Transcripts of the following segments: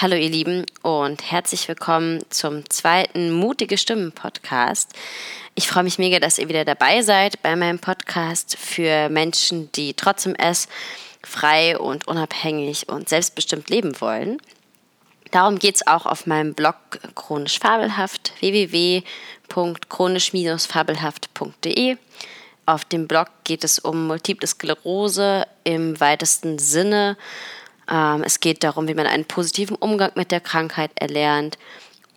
Hallo ihr Lieben und herzlich willkommen zum zweiten Mutige Stimmen Podcast. Ich freue mich mega, dass ihr wieder dabei seid bei meinem Podcast für Menschen, die trotzdem es frei und unabhängig und selbstbestimmt leben wollen. Darum geht es auch auf meinem Blog Chronisch Fabelhaft www.chronisch-fabelhaft.de. Auf dem Blog geht es um Multiple Sklerose im weitesten Sinne es geht darum, wie man einen positiven Umgang mit der Krankheit erlernt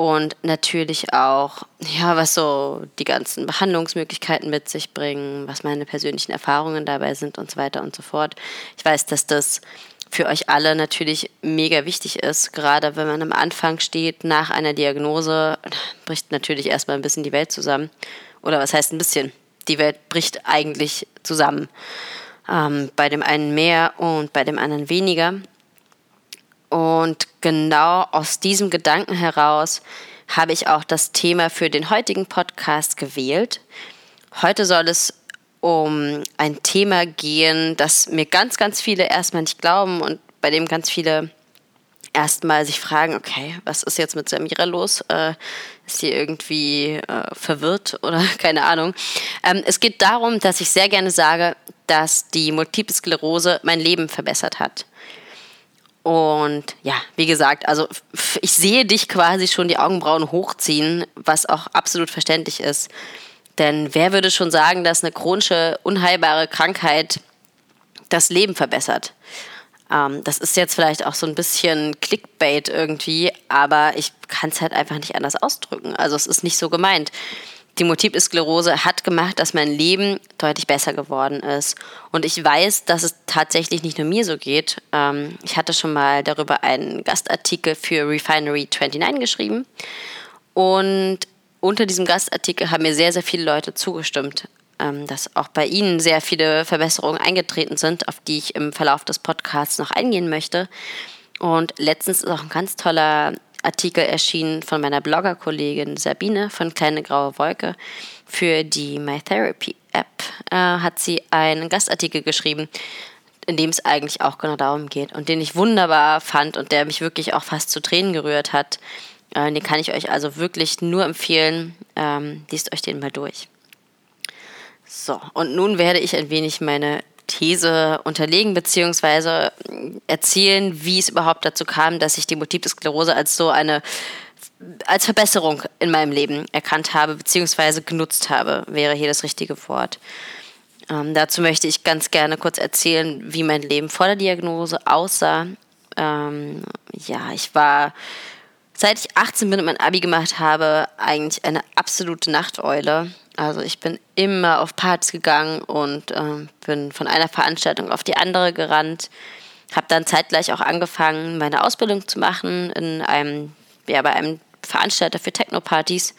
und natürlich auch, ja, was so die ganzen Behandlungsmöglichkeiten mit sich bringen, was meine persönlichen Erfahrungen dabei sind und so weiter und so fort. Ich weiß, dass das für euch alle natürlich mega wichtig ist, gerade wenn man am Anfang steht nach einer Diagnose, bricht natürlich erstmal ein bisschen die Welt zusammen. Oder was heißt ein bisschen? Die Welt bricht eigentlich zusammen. Ähm, bei dem einen mehr und bei dem anderen weniger. Und genau aus diesem Gedanken heraus habe ich auch das Thema für den heutigen Podcast gewählt. Heute soll es um ein Thema gehen, das mir ganz, ganz viele erstmal nicht glauben und bei dem ganz viele erstmal sich fragen, okay, was ist jetzt mit Samira los? Äh, ist sie irgendwie äh, verwirrt oder keine Ahnung. Ähm, es geht darum, dass ich sehr gerne sage, dass die Multiple Sklerose mein Leben verbessert hat. Und ja, wie gesagt, also ich sehe dich quasi schon die Augenbrauen hochziehen, was auch absolut verständlich ist. Denn wer würde schon sagen, dass eine chronische, unheilbare Krankheit das Leben verbessert? Ähm, das ist jetzt vielleicht auch so ein bisschen Clickbait irgendwie, aber ich kann es halt einfach nicht anders ausdrücken. Also es ist nicht so gemeint die Multiple Sklerose hat gemacht, dass mein Leben deutlich besser geworden ist. Und ich weiß, dass es tatsächlich nicht nur mir so geht. Ähm, ich hatte schon mal darüber einen Gastartikel für Refinery 29 geschrieben. Und unter diesem Gastartikel haben mir sehr, sehr viele Leute zugestimmt, ähm, dass auch bei ihnen sehr viele Verbesserungen eingetreten sind, auf die ich im Verlauf des Podcasts noch eingehen möchte. Und letztens ist auch ein ganz toller Artikel erschienen von meiner Blogger-Kollegin Sabine von Kleine Graue Wolke. Für die My Therapy App äh, hat sie einen Gastartikel geschrieben, in dem es eigentlich auch genau darum geht und den ich wunderbar fand und der mich wirklich auch fast zu Tränen gerührt hat. Äh, den kann ich euch also wirklich nur empfehlen. Ähm, liest euch den mal durch. So, und nun werde ich ein wenig meine These unterlegen beziehungsweise erzählen, wie es überhaupt dazu kam, dass ich die Multiple Sklerose als so eine als Verbesserung in meinem Leben erkannt habe beziehungsweise genutzt habe, wäre hier das richtige Wort. Ähm, dazu möchte ich ganz gerne kurz erzählen, wie mein Leben vor der Diagnose aussah. Ähm, ja, ich war, seit ich 18 bin und mein Abi gemacht habe, eigentlich eine absolute Nachteule. Also ich bin immer auf Partys gegangen und äh, bin von einer Veranstaltung auf die andere gerannt. Habe dann zeitgleich auch angefangen, meine Ausbildung zu machen in einem, ja, bei einem Veranstalter für Techno-Partys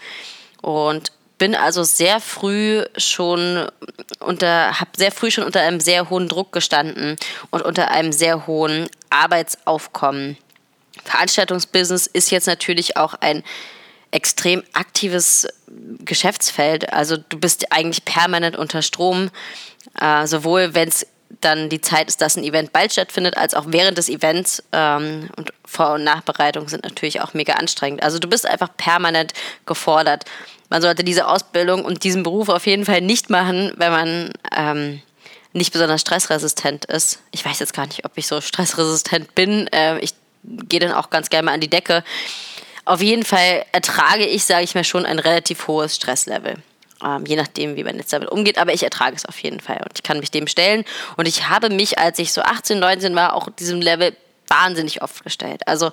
und bin also sehr früh schon unter, habe sehr früh schon unter einem sehr hohen Druck gestanden und unter einem sehr hohen Arbeitsaufkommen. Veranstaltungsbusiness ist jetzt natürlich auch ein extrem aktives Geschäftsfeld. Also du bist eigentlich permanent unter Strom, äh, sowohl wenn es dann die Zeit ist, dass ein Event bald stattfindet, als auch während des Events. Ähm, und Vor- und Nachbereitung sind natürlich auch mega anstrengend. Also du bist einfach permanent gefordert. Man sollte diese Ausbildung und diesen Beruf auf jeden Fall nicht machen, wenn man ähm, nicht besonders stressresistent ist. Ich weiß jetzt gar nicht, ob ich so stressresistent bin. Äh, ich gehe dann auch ganz gerne mal an die Decke. Auf jeden Fall ertrage ich, sage ich mal, schon ein relativ hohes Stresslevel. Ähm, je nachdem, wie man jetzt damit umgeht, aber ich ertrage es auf jeden Fall und ich kann mich dem stellen. Und ich habe mich, als ich so 18, 19 war, auch diesem Level wahnsinnig oft gestellt. Also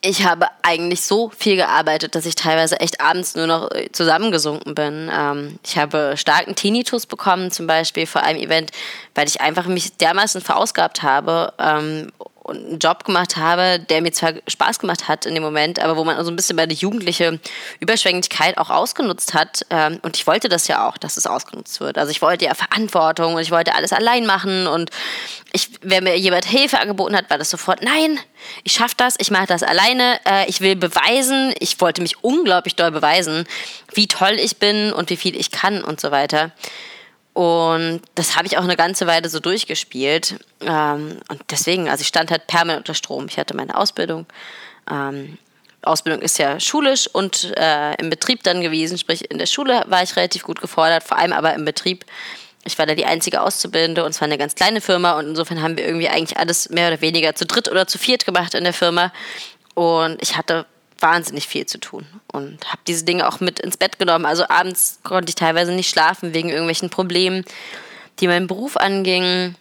ich habe eigentlich so viel gearbeitet, dass ich teilweise echt abends nur noch äh, zusammengesunken bin. Ähm, ich habe starken Tinnitus bekommen, zum Beispiel vor einem Event, weil ich einfach mich dermaßen verausgabt habe ähm, einen Job gemacht habe, der mir zwar Spaß gemacht hat in dem Moment, aber wo man so ein bisschen meine jugendliche Überschwänglichkeit auch ausgenutzt hat. Ähm, und ich wollte das ja auch, dass es ausgenutzt wird. Also ich wollte ja Verantwortung und ich wollte alles allein machen. Und ich, wenn mir jemand Hilfe angeboten hat, war das sofort, nein, ich schaffe das, ich mache das alleine, äh, ich will beweisen, ich wollte mich unglaublich doll beweisen, wie toll ich bin und wie viel ich kann und so weiter. Und das habe ich auch eine ganze Weile so durchgespielt. Ähm, und deswegen, also ich stand halt permanent unter Strom. Ich hatte meine Ausbildung. Ähm, Ausbildung ist ja schulisch und äh, im Betrieb dann gewesen. Sprich, in der Schule war ich relativ gut gefordert, vor allem aber im Betrieb. Ich war da die einzige Auszubildende und es war eine ganz kleine Firma und insofern haben wir irgendwie eigentlich alles mehr oder weniger zu dritt oder zu viert gemacht in der Firma. Und ich hatte wahnsinnig viel zu tun und habe diese Dinge auch mit ins Bett genommen. Also abends konnte ich teilweise nicht schlafen wegen irgendwelchen Problemen, die meinen Beruf angingen.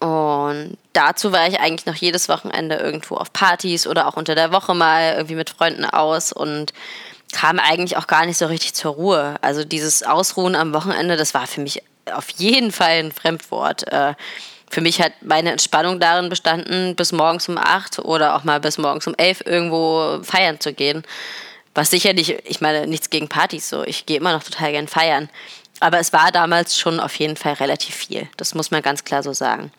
Und dazu war ich eigentlich noch jedes Wochenende irgendwo auf Partys oder auch unter der Woche mal irgendwie mit Freunden aus und kam eigentlich auch gar nicht so richtig zur Ruhe. Also dieses Ausruhen am Wochenende, das war für mich auf jeden Fall ein Fremdwort. Äh, für mich hat meine Entspannung darin bestanden, bis morgens um acht oder auch mal bis morgens um elf irgendwo feiern zu gehen. Was sicherlich, ich meine, nichts gegen Partys so. Ich gehe immer noch total gern feiern. Aber es war damals schon auf jeden Fall relativ viel. Das muss man ganz klar so sagen.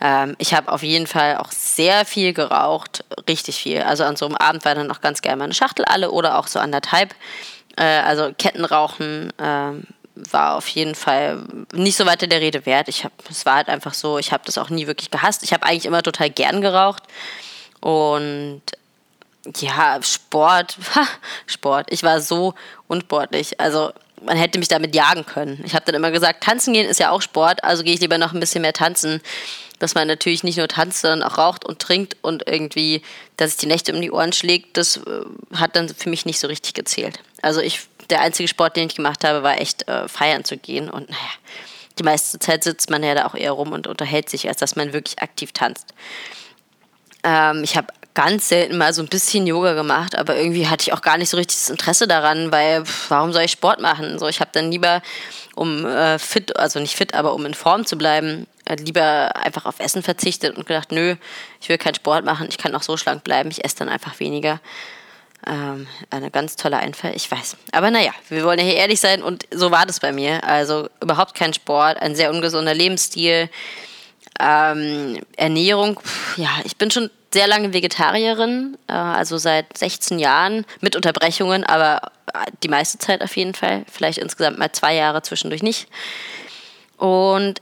Ähm, ich habe auf jeden Fall auch sehr viel geraucht, richtig viel. Also an so einem Abend war dann auch ganz gerne mal eine Schachtel alle oder auch so anderthalb. Äh, also Kettenrauchen, ähm, war auf jeden Fall nicht so weiter der Rede wert. Ich hab, es war halt einfach so, ich habe das auch nie wirklich gehasst. Ich habe eigentlich immer total gern geraucht. Und ja, Sport, Sport. Ich war so unsportlich. Also man hätte mich damit jagen können. Ich habe dann immer gesagt, tanzen gehen ist ja auch Sport, also gehe ich lieber noch ein bisschen mehr tanzen. Dass man natürlich nicht nur tanzt, sondern auch raucht und trinkt und irgendwie, dass es die Nächte um die Ohren schlägt, das äh, hat dann für mich nicht so richtig gezählt. Also ich der einzige Sport, den ich gemacht habe, war echt äh, feiern zu gehen. Und naja, die meiste Zeit sitzt man ja da auch eher rum und unterhält sich, als dass man wirklich aktiv tanzt. Ähm, ich habe ganz selten mal so ein bisschen Yoga gemacht, aber irgendwie hatte ich auch gar nicht so richtig das Interesse daran, weil pff, warum soll ich Sport machen? So, ich habe dann lieber, um äh, fit, also nicht fit, aber um in Form zu bleiben, äh, lieber einfach auf Essen verzichtet und gedacht, nö, ich will keinen Sport machen, ich kann auch so schlank bleiben, ich esse dann einfach weniger. Ähm, eine ganz tolle Einfall, ich weiß. Aber naja, wir wollen ja hier ehrlich sein und so war das bei mir. Also überhaupt kein Sport, ein sehr ungesunder Lebensstil. Ähm, Ernährung, ja, ich bin schon sehr lange Vegetarierin, äh, also seit 16 Jahren mit Unterbrechungen, aber die meiste Zeit auf jeden Fall. Vielleicht insgesamt mal zwei Jahre zwischendurch nicht. Und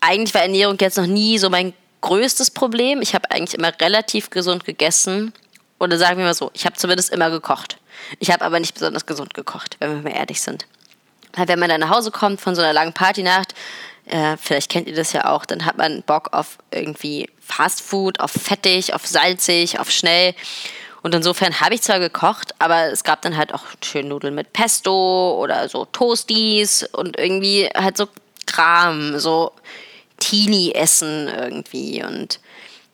eigentlich war Ernährung jetzt noch nie so mein größtes Problem. Ich habe eigentlich immer relativ gesund gegessen oder sagen wir mal so, ich habe zumindest immer gekocht. Ich habe aber nicht besonders gesund gekocht, wenn wir mal ehrlich sind. Weil wenn man dann nach Hause kommt von so einer langen Partynacht, äh, vielleicht kennt ihr das ja auch, dann hat man Bock auf irgendwie Fast Food, auf fettig, auf salzig, auf schnell. Und insofern habe ich zwar gekocht, aber es gab dann halt auch schön Nudeln mit Pesto oder so Toasties und irgendwie halt so Kram, so Teenie-Essen irgendwie. Und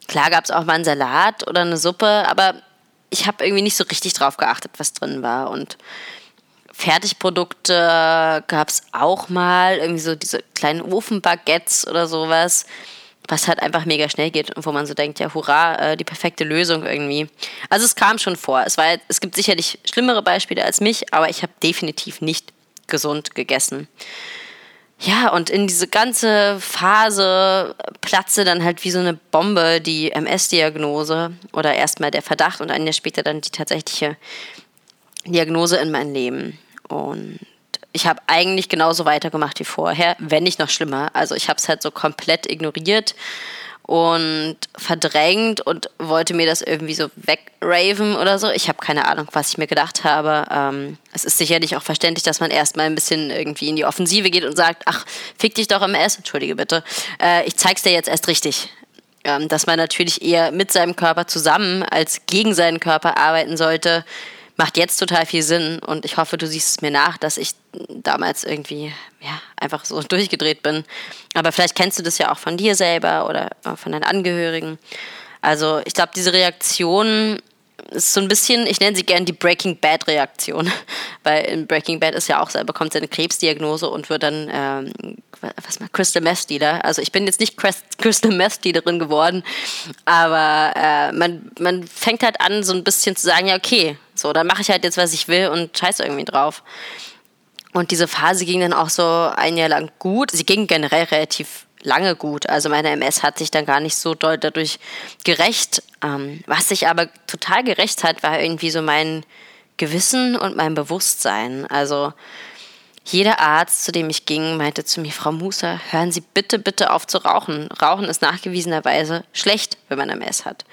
klar gab es auch mal einen Salat oder eine Suppe, aber ich habe irgendwie nicht so richtig drauf geachtet, was drin war. Und Fertigprodukte gab es auch mal, irgendwie so diese kleinen Ofenbaguettes oder sowas, was halt einfach mega schnell geht und wo man so denkt, ja, hurra, äh, die perfekte Lösung irgendwie. Also es kam schon vor. Es, war, es gibt sicherlich schlimmere Beispiele als mich, aber ich habe definitiv nicht gesund gegessen. Ja, und in diese ganze Phase platze dann halt wie so eine Bombe die MS-Diagnose oder erstmal der Verdacht und ein Jahr später dann die tatsächliche Diagnose in mein Leben. Und ich habe eigentlich genauso weitergemacht wie vorher, wenn nicht noch schlimmer. Also ich habe es halt so komplett ignoriert und verdrängt und wollte mir das irgendwie so wegraven oder so. Ich habe keine Ahnung, was ich mir gedacht habe. Ähm, es ist sicherlich auch verständlich, dass man erstmal ein bisschen irgendwie in die Offensive geht und sagt, ach, fick dich doch im S, entschuldige bitte, äh, ich zeig's dir jetzt erst richtig. Ähm, dass man natürlich eher mit seinem Körper zusammen als gegen seinen Körper arbeiten sollte, macht jetzt total viel Sinn und ich hoffe, du siehst es mir nach, dass ich damals irgendwie ja, einfach so durchgedreht bin. Aber vielleicht kennst du das ja auch von dir selber oder von deinen Angehörigen. Also ich glaube, diese Reaktion ist so ein bisschen, ich nenne sie gerne die Breaking Bad Reaktion, weil in Breaking Bad ist ja auch, er bekommt seine Krebsdiagnose und wird dann, ähm, was mal, Crystal Meth Dealer. Also ich bin jetzt nicht Crystal Meth Dealerin geworden, aber äh, man, man fängt halt an, so ein bisschen zu sagen, ja okay, so, dann mache ich halt jetzt, was ich will und scheiße irgendwie drauf. Und diese Phase ging dann auch so ein Jahr lang gut. Sie ging generell relativ lange gut. Also meine MS hat sich dann gar nicht so doll dadurch gerecht. Ähm, was sich aber total gerecht hat, war irgendwie so mein Gewissen und mein Bewusstsein. Also Jeder Arzt, zu dem ich ging, meinte zu mir, Frau Musa, hören Sie bitte, bitte auf zu rauchen. Rauchen ist nachgewiesenerweise schlecht, wenn man MS hat.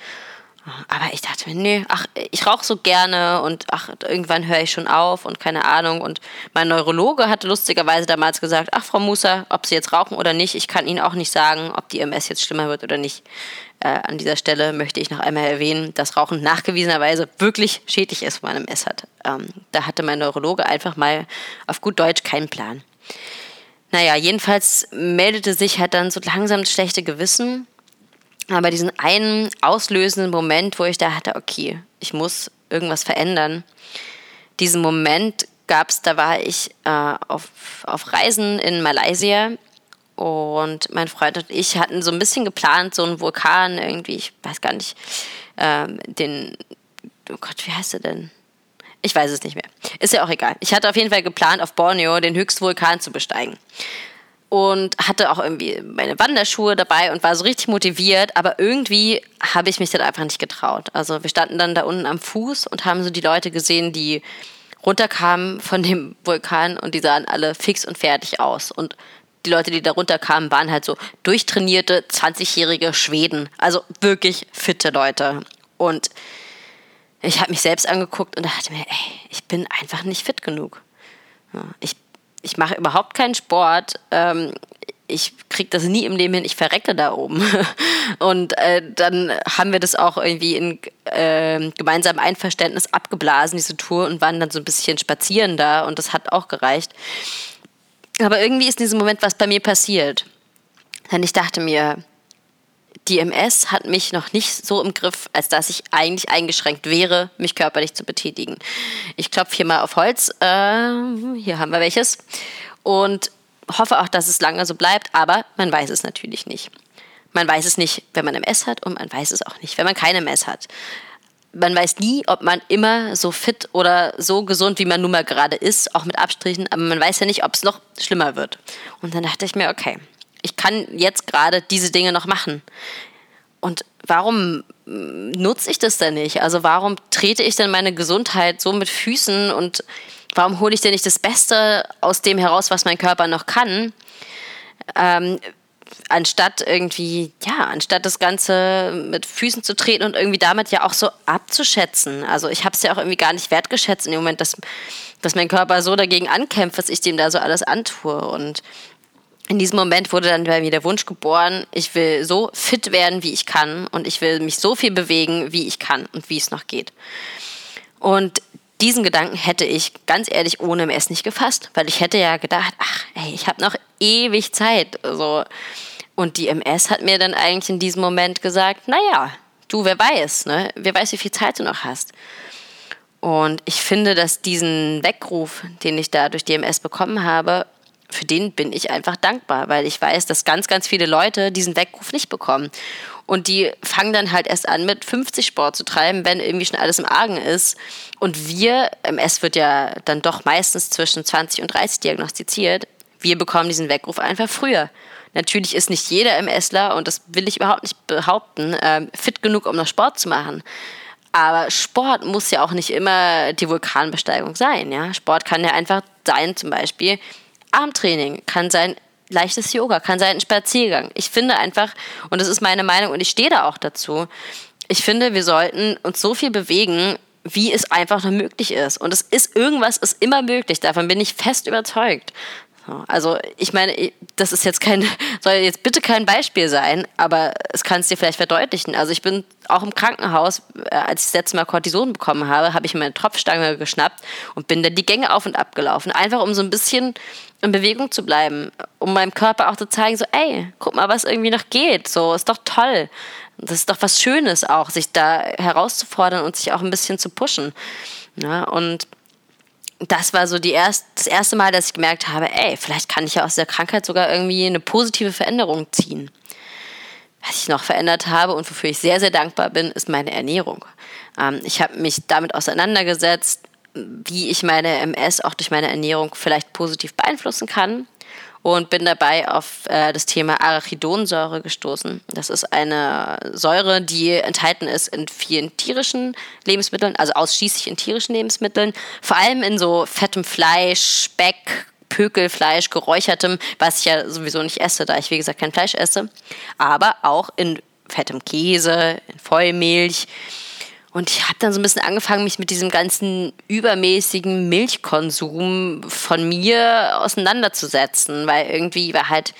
Aber ich dachte mir, nee, ach, ich rauche so gerne und ach, irgendwann höre ich schon auf und keine Ahnung. Und mein Neurologe hatte lustigerweise damals gesagt, ach, Frau Musa, ob Sie jetzt rauchen oder nicht, ich kann Ihnen auch nicht sagen, ob die MS jetzt schlimmer wird oder nicht. Äh, an dieser Stelle möchte ich noch einmal erwähnen, dass Rauchen nachgewiesenerweise wirklich schädlich ist, wenn man MS hat. Ähm, da hatte mein Neurologe einfach mal auf gut Deutsch keinen Plan. Naja, jedenfalls meldete sich halt dann so langsam das schlechte Gewissen aber diesen einen auslösenden Moment, wo ich da hatte, okay, ich muss irgendwas verändern, diesen Moment gab es, da war ich äh, auf, auf Reisen in Malaysia und mein Freund und ich hatten so ein bisschen geplant, so einen Vulkan irgendwie, ich weiß gar nicht, ähm, den, oh Gott, wie heißt er denn? Ich weiß es nicht mehr. Ist ja auch egal. Ich hatte auf jeden Fall geplant, auf Borneo den höchsten Vulkan zu besteigen und hatte auch irgendwie meine Wanderschuhe dabei und war so richtig motiviert, aber irgendwie habe ich mich dann einfach nicht getraut. Also wir standen dann da unten am Fuß und haben so die Leute gesehen, die runterkamen von dem Vulkan und die sahen alle fix und fertig aus. Und die Leute, die da runterkamen, waren halt so durchtrainierte 20-jährige Schweden. Also wirklich fitte Leute. Und ich habe mich selbst angeguckt und dachte mir, ey, ich bin einfach nicht fit genug. Ich ich mache überhaupt keinen Sport. Ähm, ich kriege das nie im Leben hin, ich verrecke da oben. Und äh, dann haben wir das auch irgendwie in äh, gemeinsamem Einverständnis abgeblasen, diese Tour, und waren dann so ein bisschen spazieren da und das hat auch gereicht. Aber irgendwie ist in diesem Moment was bei mir passiert. Denn ich dachte mir, die MS hat mich noch nicht so im Griff, als dass ich eigentlich eingeschränkt wäre, mich körperlich zu betätigen. Ich klopfe hier mal auf Holz. Äh, hier haben wir welches. Und hoffe auch, dass es lange so bleibt, aber man weiß es natürlich nicht. Man weiß es nicht, wenn man MS hat und man weiß es auch nicht, wenn man keine MS hat. Man weiß nie, ob man immer so fit oder so gesund, wie man nun mal gerade ist, auch mit Abstrichen, aber man weiß ja nicht, ob es noch schlimmer wird. Und dann dachte ich mir, okay, ich kann jetzt gerade diese Dinge noch machen. Und warum nutze ich das denn nicht? Also warum trete ich denn meine Gesundheit so mit Füßen und warum hole ich denn nicht das Beste aus dem heraus, was mein Körper noch kann? Ähm, anstatt irgendwie, ja, anstatt das Ganze mit Füßen zu treten und irgendwie damit ja auch so abzuschätzen. Also ich habe es ja auch irgendwie gar nicht wertgeschätzt in dem Moment, dass, dass mein Körper so dagegen ankämpft, was ich dem da so alles antue. Und in diesem Moment wurde dann bei mir der Wunsch geboren, ich will so fit werden, wie ich kann und ich will mich so viel bewegen, wie ich kann und wie es noch geht. Und diesen Gedanken hätte ich ganz ehrlich ohne MS nicht gefasst, weil ich hätte ja gedacht, ach, ey, ich habe noch ewig Zeit. So. Und die MS hat mir dann eigentlich in diesem Moment gesagt, naja, du, wer weiß, ne? Wer weiß, wie viel Zeit du noch hast. Und ich finde, dass diesen Weckruf, den ich da durch die MS bekommen habe, für den bin ich einfach dankbar, weil ich weiß, dass ganz, ganz viele Leute diesen Weckruf nicht bekommen. Und die fangen dann halt erst an, mit 50 Sport zu treiben, wenn irgendwie schon alles im Argen ist. Und wir, MS wird ja dann doch meistens zwischen 20 und 30 diagnostiziert, wir bekommen diesen Weckruf einfach früher. Natürlich ist nicht jeder MSler, und das will ich überhaupt nicht behaupten, ähm, fit genug, um noch Sport zu machen. Aber Sport muss ja auch nicht immer die Vulkanbesteigung sein. Ja? Sport kann ja einfach sein, zum Beispiel, Armtraining, kann sein leichtes Yoga, kann sein ein Spaziergang. Ich finde einfach, und das ist meine Meinung und ich stehe da auch dazu, ich finde, wir sollten uns so viel bewegen, wie es einfach nur möglich ist. Und es ist irgendwas ist immer möglich. Davon bin ich fest überzeugt. Also ich meine, das ist jetzt kein, soll jetzt bitte kein Beispiel sein, aber es kann es dir vielleicht verdeutlichen. Also ich bin auch im Krankenhaus, äh, als ich das letzte Mal Cortison bekommen habe, habe ich mir eine Tropfstange geschnappt und bin dann die Gänge auf und ab gelaufen. Einfach um so ein bisschen in Bewegung zu bleiben, um meinem Körper auch zu zeigen, so, ey, guck mal, was irgendwie noch geht. So, ist doch toll. Das ist doch was Schönes auch, sich da herauszufordern und sich auch ein bisschen zu pushen. Ja, und das war so die erst, das erste Mal, dass ich gemerkt habe, ey, vielleicht kann ich ja aus der Krankheit sogar irgendwie eine positive Veränderung ziehen. Was ich noch verändert habe und wofür ich sehr, sehr dankbar bin, ist meine Ernährung. Ähm, ich habe mich damit auseinandergesetzt, wie ich meine MS auch durch meine Ernährung vielleicht positiv beeinflussen kann und bin dabei auf äh, das Thema Arachidonsäure gestoßen. Das ist eine Säure, die enthalten ist in vielen tierischen Lebensmitteln, also ausschließlich in tierischen Lebensmitteln, vor allem in so fettem Fleisch, Speck, Pökelfleisch, geräuchertem, was ich ja sowieso nicht esse, da ich wie gesagt kein Fleisch esse, aber auch in fettem Käse, in Vollmilch. Und ich habe dann so ein bisschen angefangen, mich mit diesem ganzen übermäßigen Milchkonsum von mir auseinanderzusetzen, weil irgendwie war halt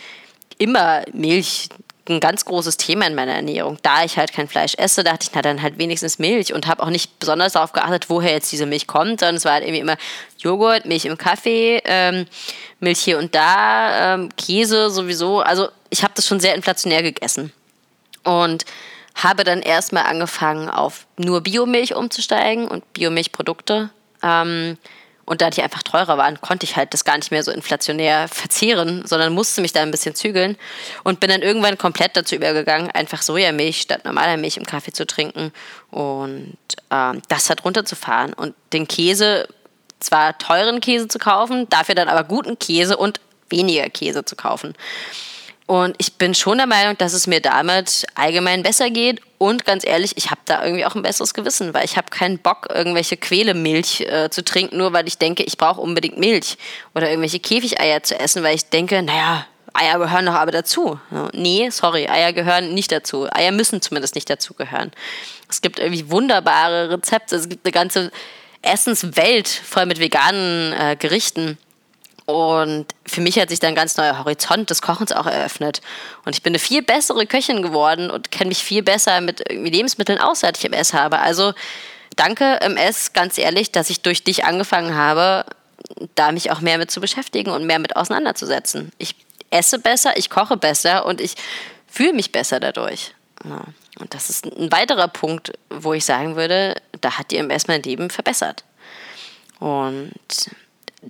immer Milch ein ganz großes Thema in meiner Ernährung. Da ich halt kein Fleisch esse, dachte ich, na dann halt wenigstens Milch und habe auch nicht besonders darauf geachtet, woher jetzt diese Milch kommt, sondern es war halt irgendwie immer Joghurt, Milch im Kaffee, ähm, Milch hier und da, ähm, Käse sowieso. Also ich habe das schon sehr inflationär gegessen und habe dann erstmal angefangen, auf nur Biomilch umzusteigen und Biomilchprodukte. Ähm, und da die einfach teurer waren, konnte ich halt das gar nicht mehr so inflationär verzehren, sondern musste mich da ein bisschen zügeln und bin dann irgendwann komplett dazu übergegangen, einfach Sojamilch statt normaler Milch im Kaffee zu trinken und ähm, das hat runterzufahren und den Käse, zwar teuren Käse zu kaufen, dafür dann aber guten Käse und weniger Käse zu kaufen. Und ich bin schon der Meinung, dass es mir damit allgemein besser geht. Und ganz ehrlich, ich habe da irgendwie auch ein besseres Gewissen, weil ich habe keinen Bock, irgendwelche Quälemilch äh, zu trinken, nur weil ich denke, ich brauche unbedingt Milch. Oder irgendwelche Käfigeier zu essen, weil ich denke, naja, Eier gehören doch aber dazu. Nee, sorry, Eier gehören nicht dazu. Eier müssen zumindest nicht dazu gehören. Es gibt irgendwie wunderbare Rezepte. Es gibt eine ganze Essenswelt voll mit veganen äh, Gerichten. Und für mich hat sich dann ein ganz neuer Horizont des Kochens auch eröffnet. Und ich bin eine viel bessere Köchin geworden und kenne mich viel besser mit Lebensmitteln aus, seit ich MS habe. Also danke MS, ganz ehrlich, dass ich durch dich angefangen habe, da mich auch mehr mit zu beschäftigen und mehr mit auseinanderzusetzen. Ich esse besser, ich koche besser und ich fühle mich besser dadurch. Ja. Und das ist ein weiterer Punkt, wo ich sagen würde, da hat die MS mein Leben verbessert. Und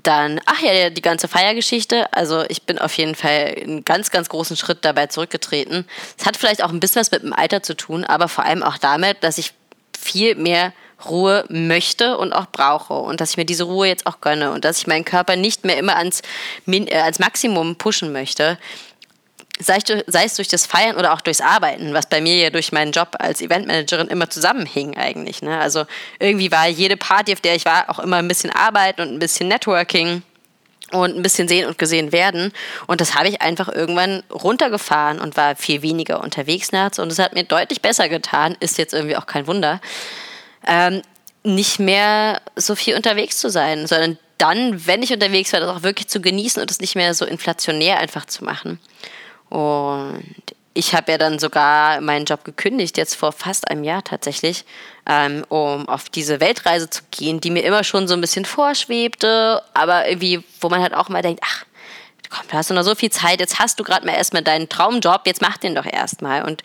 dann, ach ja, die ganze Feiergeschichte. Also ich bin auf jeden Fall einen ganz, ganz großen Schritt dabei zurückgetreten. Es hat vielleicht auch ein bisschen was mit dem Alter zu tun, aber vor allem auch damit, dass ich viel mehr Ruhe möchte und auch brauche und dass ich mir diese Ruhe jetzt auch gönne und dass ich meinen Körper nicht mehr immer ans, äh, ans Maximum pushen möchte, sei, sei es durch das Feiern oder auch durchs Arbeiten, was bei mir ja durch meinen Job als Eventmanagerin immer zusammenhing eigentlich. Ne? Also irgendwie war jede Party, auf der ich war, auch immer ein bisschen Arbeiten und ein bisschen Networking und ein bisschen sehen und gesehen werden. Und das habe ich einfach irgendwann runtergefahren und war viel weniger unterwegs nachts. Und es hat mir deutlich besser getan, ist jetzt irgendwie auch kein Wunder, ähm, nicht mehr so viel unterwegs zu sein, sondern dann, wenn ich unterwegs war, das auch wirklich zu genießen und es nicht mehr so inflationär einfach zu machen. Und ich habe ja dann sogar meinen Job gekündigt, jetzt vor fast einem Jahr tatsächlich, ähm, um auf diese Weltreise zu gehen, die mir immer schon so ein bisschen vorschwebte, aber irgendwie, wo man halt auch mal denkt, ach, komm, du hast noch so viel Zeit, jetzt hast du gerade mal erstmal deinen Traumjob, jetzt mach den doch erstmal. Und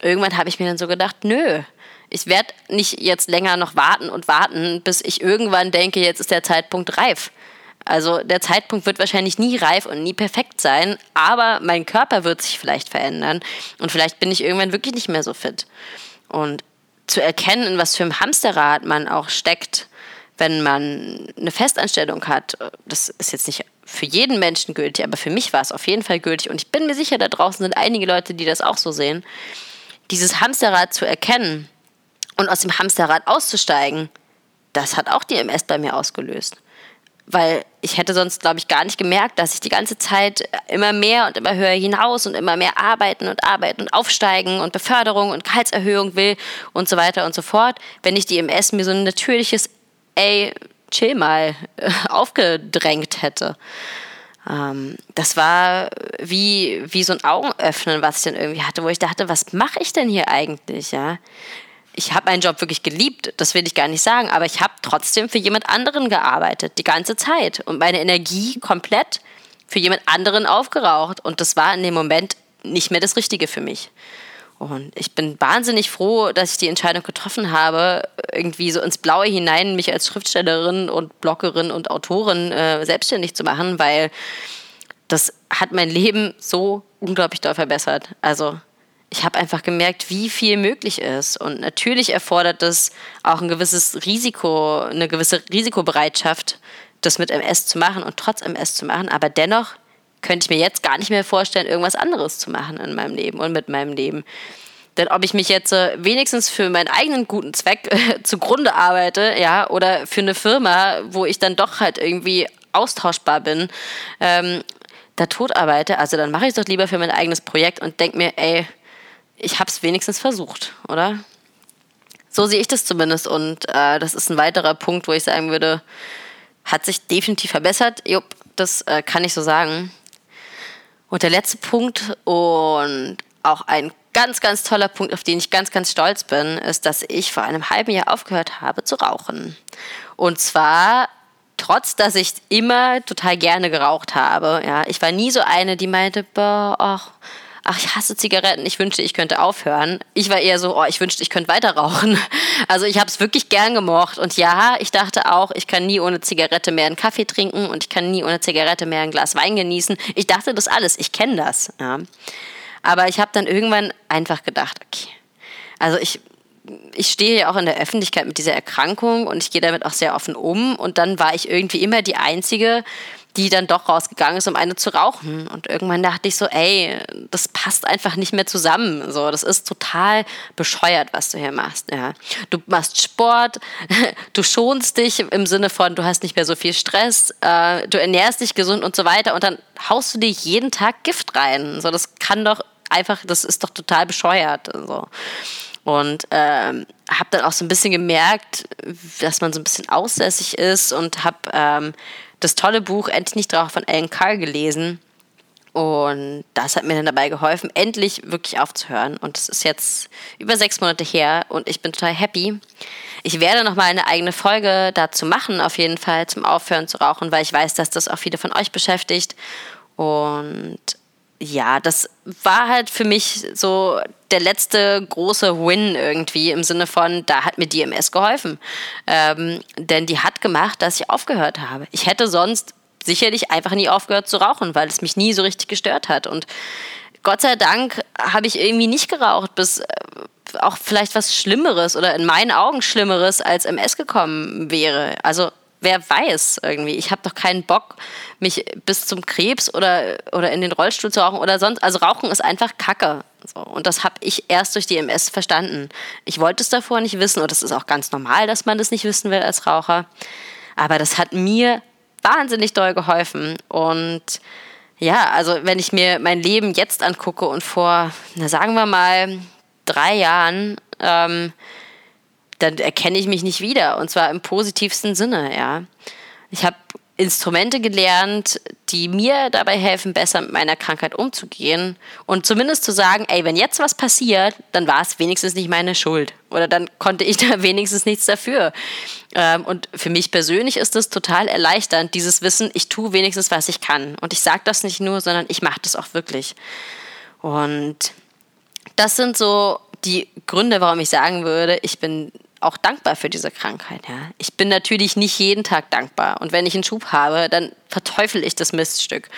irgendwann habe ich mir dann so gedacht, nö, ich werde nicht jetzt länger noch warten und warten, bis ich irgendwann denke, jetzt ist der Zeitpunkt reif. Also der Zeitpunkt wird wahrscheinlich nie reif und nie perfekt sein, aber mein Körper wird sich vielleicht verändern und vielleicht bin ich irgendwann wirklich nicht mehr so fit. Und zu erkennen, in was für einem Hamsterrad man auch steckt, wenn man eine Festanstellung hat, das ist jetzt nicht für jeden Menschen gültig, aber für mich war es auf jeden Fall gültig und ich bin mir sicher, da draußen sind einige Leute, die das auch so sehen. Dieses Hamsterrad zu erkennen und aus dem Hamsterrad auszusteigen, das hat auch die MS bei mir ausgelöst weil ich hätte sonst, glaube ich, gar nicht gemerkt, dass ich die ganze Zeit immer mehr und immer höher hinaus und immer mehr arbeiten und arbeiten und aufsteigen und Beförderung und Gehaltserhöhung will und so weiter und so fort, wenn ich die MS mir so ein natürliches, ey, chill mal, aufgedrängt hätte. Ähm, das war wie, wie so ein Augenöffnen, was ich dann irgendwie hatte, wo ich dachte, was mache ich denn hier eigentlich, ja? Ich habe meinen Job wirklich geliebt, das will ich gar nicht sagen, aber ich habe trotzdem für jemand anderen gearbeitet, die ganze Zeit und meine Energie komplett für jemand anderen aufgeraucht und das war in dem Moment nicht mehr das Richtige für mich. Und ich bin wahnsinnig froh, dass ich die Entscheidung getroffen habe, irgendwie so ins Blaue hinein mich als Schriftstellerin und Bloggerin und Autorin äh, selbstständig zu machen, weil das hat mein Leben so unglaublich doll verbessert. Also ich habe einfach gemerkt, wie viel möglich ist. Und natürlich erfordert das auch ein gewisses Risiko, eine gewisse Risikobereitschaft, das mit MS zu machen und trotz MS zu machen. Aber dennoch könnte ich mir jetzt gar nicht mehr vorstellen, irgendwas anderes zu machen in meinem Leben und mit meinem Leben. Denn ob ich mich jetzt äh, wenigstens für meinen eigenen guten Zweck zugrunde arbeite, ja, oder für eine Firma, wo ich dann doch halt irgendwie austauschbar bin, ähm, da tot arbeite, also dann mache ich es doch lieber für mein eigenes Projekt und denke mir, ey, ich habe es wenigstens versucht, oder? So sehe ich das zumindest und äh, das ist ein weiterer Punkt, wo ich sagen würde, hat sich definitiv verbessert. Jupp, das äh, kann ich so sagen. Und der letzte Punkt und auch ein ganz, ganz toller Punkt, auf den ich ganz, ganz stolz bin, ist, dass ich vor einem halben Jahr aufgehört habe zu rauchen. Und zwar trotz, dass ich immer total gerne geraucht habe. Ja, ich war nie so eine, die meinte, boah, ach, ach, ich hasse Zigaretten, ich wünschte, ich könnte aufhören. Ich war eher so, oh, ich wünschte, ich könnte weiter rauchen. Also ich habe es wirklich gern gemocht. Und ja, ich dachte auch, ich kann nie ohne Zigarette mehr einen Kaffee trinken und ich kann nie ohne Zigarette mehr ein Glas Wein genießen. Ich dachte das alles, ich kenne das. Ja. Aber ich habe dann irgendwann einfach gedacht, okay, also ich, ich stehe ja auch in der Öffentlichkeit mit dieser Erkrankung und ich gehe damit auch sehr offen um. Und dann war ich irgendwie immer die Einzige, die dann doch rausgegangen ist, um eine zu rauchen. Und irgendwann dachte ich so, ey, das passt einfach nicht mehr zusammen. So, das ist total bescheuert, was du hier machst. Ja. Du machst Sport, du schonst dich im Sinne von, du hast nicht mehr so viel Stress, äh, du ernährst dich gesund und so weiter. Und dann haust du dir jeden Tag Gift rein. So, das kann doch einfach, das ist doch total bescheuert. So. Und ähm, habe dann auch so ein bisschen gemerkt, dass man so ein bisschen aussässig ist und habe ähm, das tolle Buch Endlich nicht drauf von Alan Carr gelesen. Und das hat mir dann dabei geholfen, endlich wirklich aufzuhören. Und es ist jetzt über sechs Monate her und ich bin total happy. Ich werde noch mal eine eigene Folge dazu machen, auf jeden Fall zum Aufhören zu rauchen, weil ich weiß, dass das auch viele von euch beschäftigt. Und ja, das war halt für mich so der letzte große Win irgendwie im Sinne von, da hat mir DMS geholfen. Ähm, denn die hat gemacht, dass ich aufgehört habe. Ich hätte sonst sicherlich einfach nie aufgehört zu rauchen, weil es mich nie so richtig gestört hat. Und Gott sei Dank habe ich irgendwie nicht geraucht, bis äh, auch vielleicht was Schlimmeres oder in meinen Augen Schlimmeres als MS gekommen wäre. Also wer weiß irgendwie. Ich habe doch keinen Bock, mich bis zum Krebs oder, oder in den Rollstuhl zu rauchen oder sonst. Also Rauchen ist einfach Kacke. So, und das habe ich erst durch die MS verstanden. Ich wollte es davor nicht wissen und es ist auch ganz normal, dass man das nicht wissen will als Raucher. Aber das hat mir wahnsinnig doll geholfen. Und ja, also wenn ich mir mein Leben jetzt angucke und vor, na sagen wir mal, drei Jahren, ähm, dann erkenne ich mich nicht wieder. Und zwar im positivsten Sinne, ja. Ich habe Instrumente gelernt, die mir dabei helfen, besser mit meiner Krankheit umzugehen und zumindest zu sagen, ey, wenn jetzt was passiert, dann war es wenigstens nicht meine Schuld oder dann konnte ich da wenigstens nichts dafür. Ähm, und für mich persönlich ist es total erleichternd, dieses Wissen, ich tue wenigstens, was ich kann. Und ich sage das nicht nur, sondern ich mache das auch wirklich. Und das sind so die Gründe, warum ich sagen würde, ich bin auch dankbar für diese Krankheit. Ja. Ich bin natürlich nicht jeden Tag dankbar. Und wenn ich einen Schub habe, dann verteufel ich das Miststück.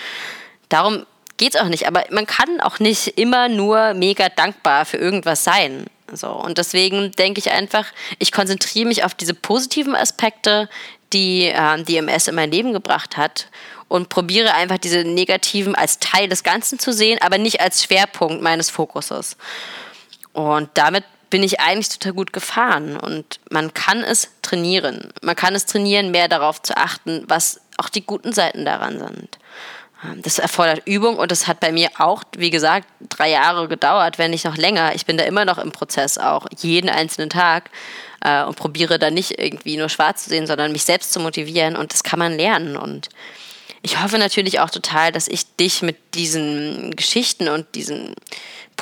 Darum geht es auch nicht. Aber man kann auch nicht immer nur mega dankbar für irgendwas sein. So. Und deswegen denke ich einfach, ich konzentriere mich auf diese positiven Aspekte, die äh, die MS in mein Leben gebracht hat und probiere einfach diese negativen als Teil des Ganzen zu sehen, aber nicht als Schwerpunkt meines Fokuses. Und damit bin ich eigentlich total gut gefahren. Und man kann es trainieren. Man kann es trainieren, mehr darauf zu achten, was auch die guten Seiten daran sind. Ähm, das erfordert Übung und das hat bei mir auch, wie gesagt, drei Jahre gedauert, wenn nicht noch länger. Ich bin da immer noch im Prozess, auch jeden einzelnen Tag äh, und probiere da nicht irgendwie nur schwarz zu sehen, sondern mich selbst zu motivieren und das kann man lernen. Und ich hoffe natürlich auch total, dass ich dich mit diesen Geschichten und diesen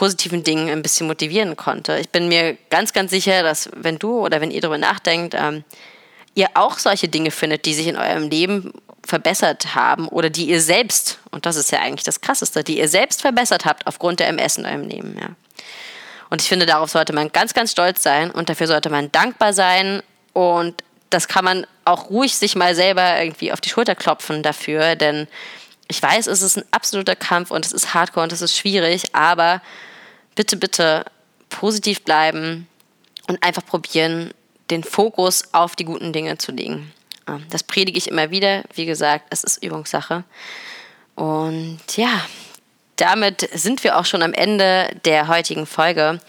positiven Dingen ein bisschen motivieren konnte. Ich bin mir ganz, ganz sicher, dass wenn du oder wenn ihr darüber nachdenkt, ähm, ihr auch solche Dinge findet, die sich in eurem Leben verbessert haben oder die ihr selbst, und das ist ja eigentlich das Krasseste, die ihr selbst verbessert habt aufgrund der MS in eurem Leben. Ja. Und ich finde, darauf sollte man ganz, ganz stolz sein und dafür sollte man dankbar sein und das kann man auch ruhig sich mal selber irgendwie auf die Schulter klopfen dafür, denn ich weiß, es ist ein absoluter Kampf und es ist hardcore und es ist schwierig, aber bitte, bitte positiv bleiben und einfach probieren, den Fokus auf die guten Dinge zu legen. Ähm, das predige ich immer wieder. Wie gesagt, es ist Übungssache. Und ja, damit sind wir auch schon am Ende der heutigen Folge.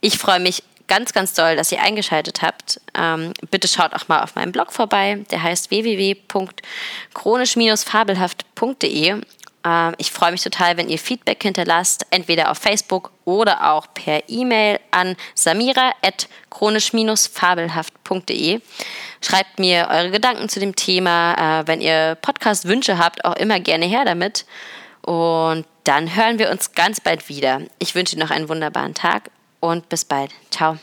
Ich freue mich ganz, ganz doll, dass ihr eingeschaltet habt. Ähm, bitte schaut auch mal auf meinem Blog vorbei. Der heißt www.chronisch-fabelhaft.de. Ähm, ich freue mich total, wenn ihr Feedback hinterlasst, entweder auf Facebook oder auch per E-Mail an samira.chronisch-fabelhaft.de. Schreibt mir eure Gedanken zu dem Thema. Äh, wenn ihr Podcast-Wünsche habt, auch immer gerne her damit. Und dann hören wir uns ganz bald wieder. Ich wünsche noch einen wunderbaren Tag und bis bald. Ciao.